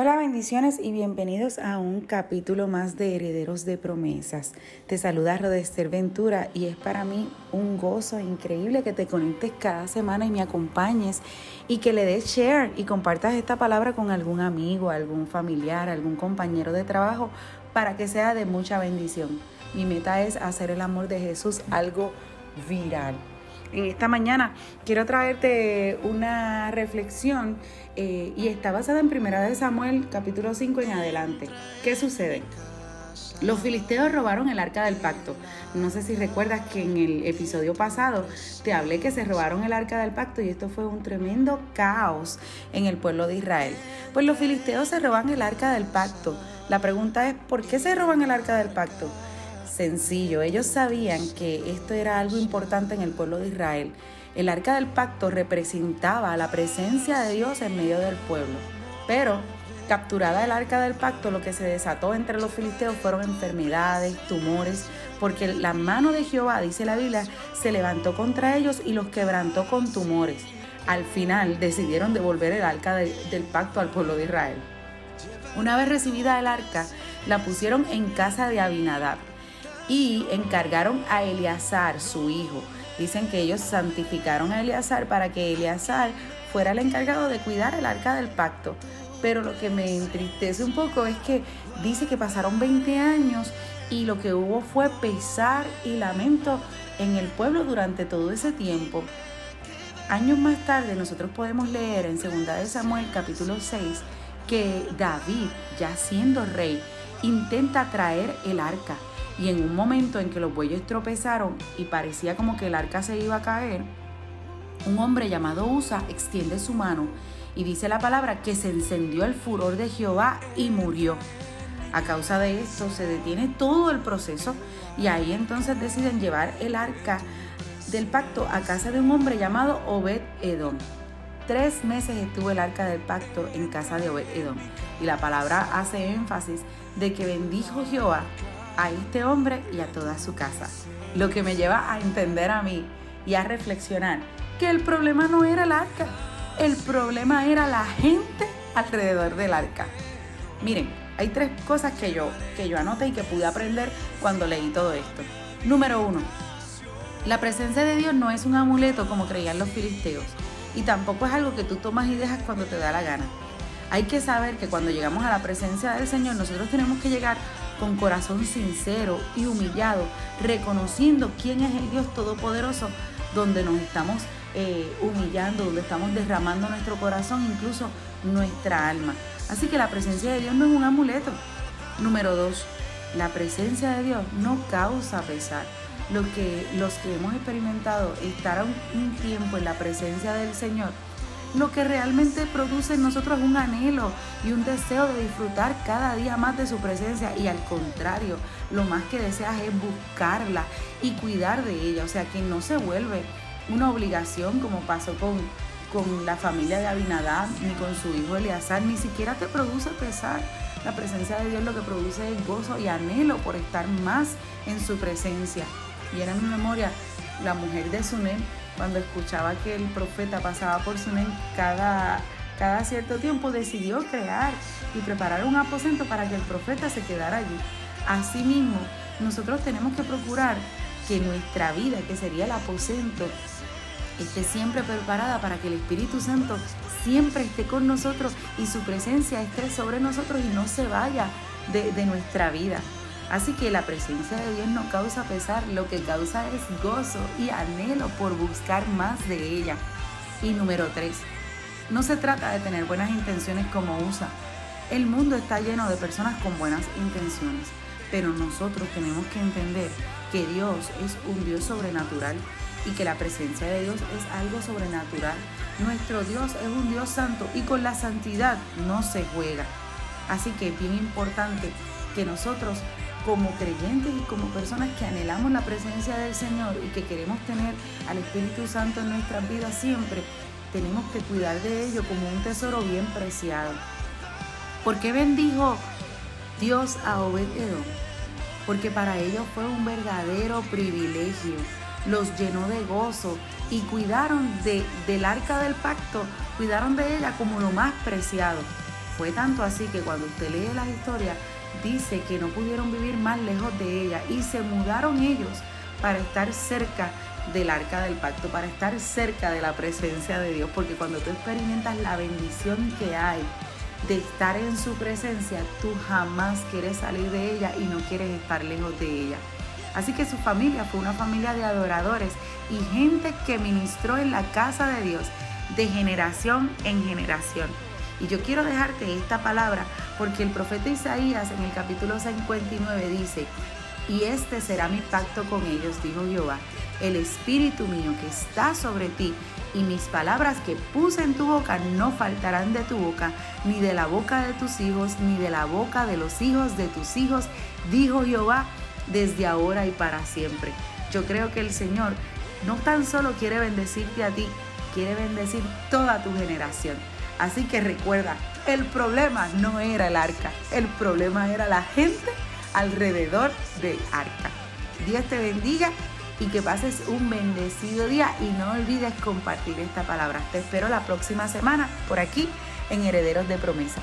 Hola bendiciones y bienvenidos a un capítulo más de Herederos de Promesas. Te saluda Rodester Ventura y es para mí un gozo increíble que te conectes cada semana y me acompañes y que le des share y compartas esta palabra con algún amigo, algún familiar, algún compañero de trabajo para que sea de mucha bendición. Mi meta es hacer el amor de Jesús algo viral en esta mañana quiero traerte una reflexión eh, y está basada en Primera de Samuel capítulo 5 en adelante. ¿Qué sucede? Los filisteos robaron el arca del pacto. No sé si recuerdas que en el episodio pasado te hablé que se robaron el arca del pacto y esto fue un tremendo caos en el pueblo de Israel. Pues los filisteos se roban el arca del pacto. La pregunta es, ¿por qué se roban el arca del pacto? Sencillo. Ellos sabían que esto era algo importante en el pueblo de Israel. El arca del pacto representaba la presencia de Dios en medio del pueblo. Pero capturada el arca del pacto, lo que se desató entre los filisteos fueron enfermedades, tumores, porque la mano de Jehová, dice la Biblia, se levantó contra ellos y los quebrantó con tumores. Al final decidieron devolver el arca del pacto al pueblo de Israel. Una vez recibida el arca, la pusieron en casa de Abinadab y encargaron a Eleazar, su hijo. Dicen que ellos santificaron a Eleazar para que Eleazar fuera el encargado de cuidar el arca del pacto. Pero lo que me entristece un poco es que dice que pasaron 20 años y lo que hubo fue pesar y lamento en el pueblo durante todo ese tiempo. Años más tarde nosotros podemos leer en 2 de Samuel capítulo 6 que David, ya siendo rey, intenta traer el arca y en un momento en que los bueyes tropezaron y parecía como que el arca se iba a caer, un hombre llamado Usa extiende su mano y dice la palabra que se encendió el furor de Jehová y murió. A causa de esto se detiene todo el proceso y ahí entonces deciden llevar el arca del pacto a casa de un hombre llamado Obed Edom. Tres meses estuvo el arca del pacto en casa de Obed Edom y la palabra hace énfasis de que bendijo Jehová a este hombre y a toda su casa. Lo que me lleva a entender a mí y a reflexionar que el problema no era el arca, el problema era la gente alrededor del arca. Miren, hay tres cosas que yo, que yo anoté y que pude aprender cuando leí todo esto. Número uno, la presencia de Dios no es un amuleto como creían los filisteos y tampoco es algo que tú tomas y dejas cuando te da la gana. Hay que saber que cuando llegamos a la presencia del Señor nosotros tenemos que llegar con corazón sincero y humillado, reconociendo quién es el Dios Todopoderoso, donde nos estamos eh, humillando, donde estamos derramando nuestro corazón, incluso nuestra alma. Así que la presencia de Dios no es un amuleto. Número dos, la presencia de Dios no causa pesar. Los que, los que hemos experimentado estar un tiempo en la presencia del Señor, lo que realmente produce en nosotros un anhelo y un deseo de disfrutar cada día más de su presencia y al contrario, lo más que deseas es buscarla y cuidar de ella, o sea que no se vuelve una obligación como pasó con, con la familia de Abinadab ni con su hijo Eleazar, ni siquiera te produce pesar. La presencia de Dios lo que produce es gozo y anhelo por estar más en su presencia. Y era mi memoria la mujer de Sunem cuando escuchaba que el profeta pasaba por Sunem cada, cada cierto tiempo, decidió crear y preparar un aposento para que el profeta se quedara allí. Asimismo, nosotros tenemos que procurar que nuestra vida, que sería el aposento, esté siempre preparada para que el Espíritu Santo siempre esté con nosotros y su presencia esté sobre nosotros y no se vaya de, de nuestra vida. Así que la presencia de Dios no causa pesar, lo que causa es gozo y anhelo por buscar más de ella. Y número tres, no se trata de tener buenas intenciones como usa. El mundo está lleno de personas con buenas intenciones, pero nosotros tenemos que entender que Dios es un Dios sobrenatural y que la presencia de Dios es algo sobrenatural. Nuestro Dios es un Dios santo y con la santidad no se juega. Así que es bien importante que nosotros como creyentes y como personas que anhelamos la presencia del Señor y que queremos tener al Espíritu Santo en nuestras vidas siempre, tenemos que cuidar de ello como un tesoro bien preciado. ¿Por qué bendijo Dios a Obed? Porque para ellos fue un verdadero privilegio. Los llenó de gozo y cuidaron de, del arca del pacto, cuidaron de ella como lo más preciado. Fue tanto así que cuando usted lee la historia, dice que no pudieron vivir más lejos de ella y se mudaron ellos para estar cerca del arca del pacto, para estar cerca de la presencia de Dios, porque cuando tú experimentas la bendición que hay de estar en su presencia, tú jamás quieres salir de ella y no quieres estar lejos de ella. Así que su familia fue una familia de adoradores y gente que ministró en la casa de Dios de generación en generación. Y yo quiero dejarte esta palabra porque el profeta Isaías en el capítulo 59 dice, y este será mi pacto con ellos, dijo Jehová, el espíritu mío que está sobre ti y mis palabras que puse en tu boca no faltarán de tu boca, ni de la boca de tus hijos, ni de la boca de los hijos de tus hijos, dijo Jehová, desde ahora y para siempre. Yo creo que el Señor no tan solo quiere bendecirte a ti, quiere bendecir toda tu generación. Así que recuerda, el problema no era el arca, el problema era la gente alrededor del arca. Dios te bendiga y que pases un bendecido día y no olvides compartir esta palabra. Te espero la próxima semana por aquí en Herederos de Promesa.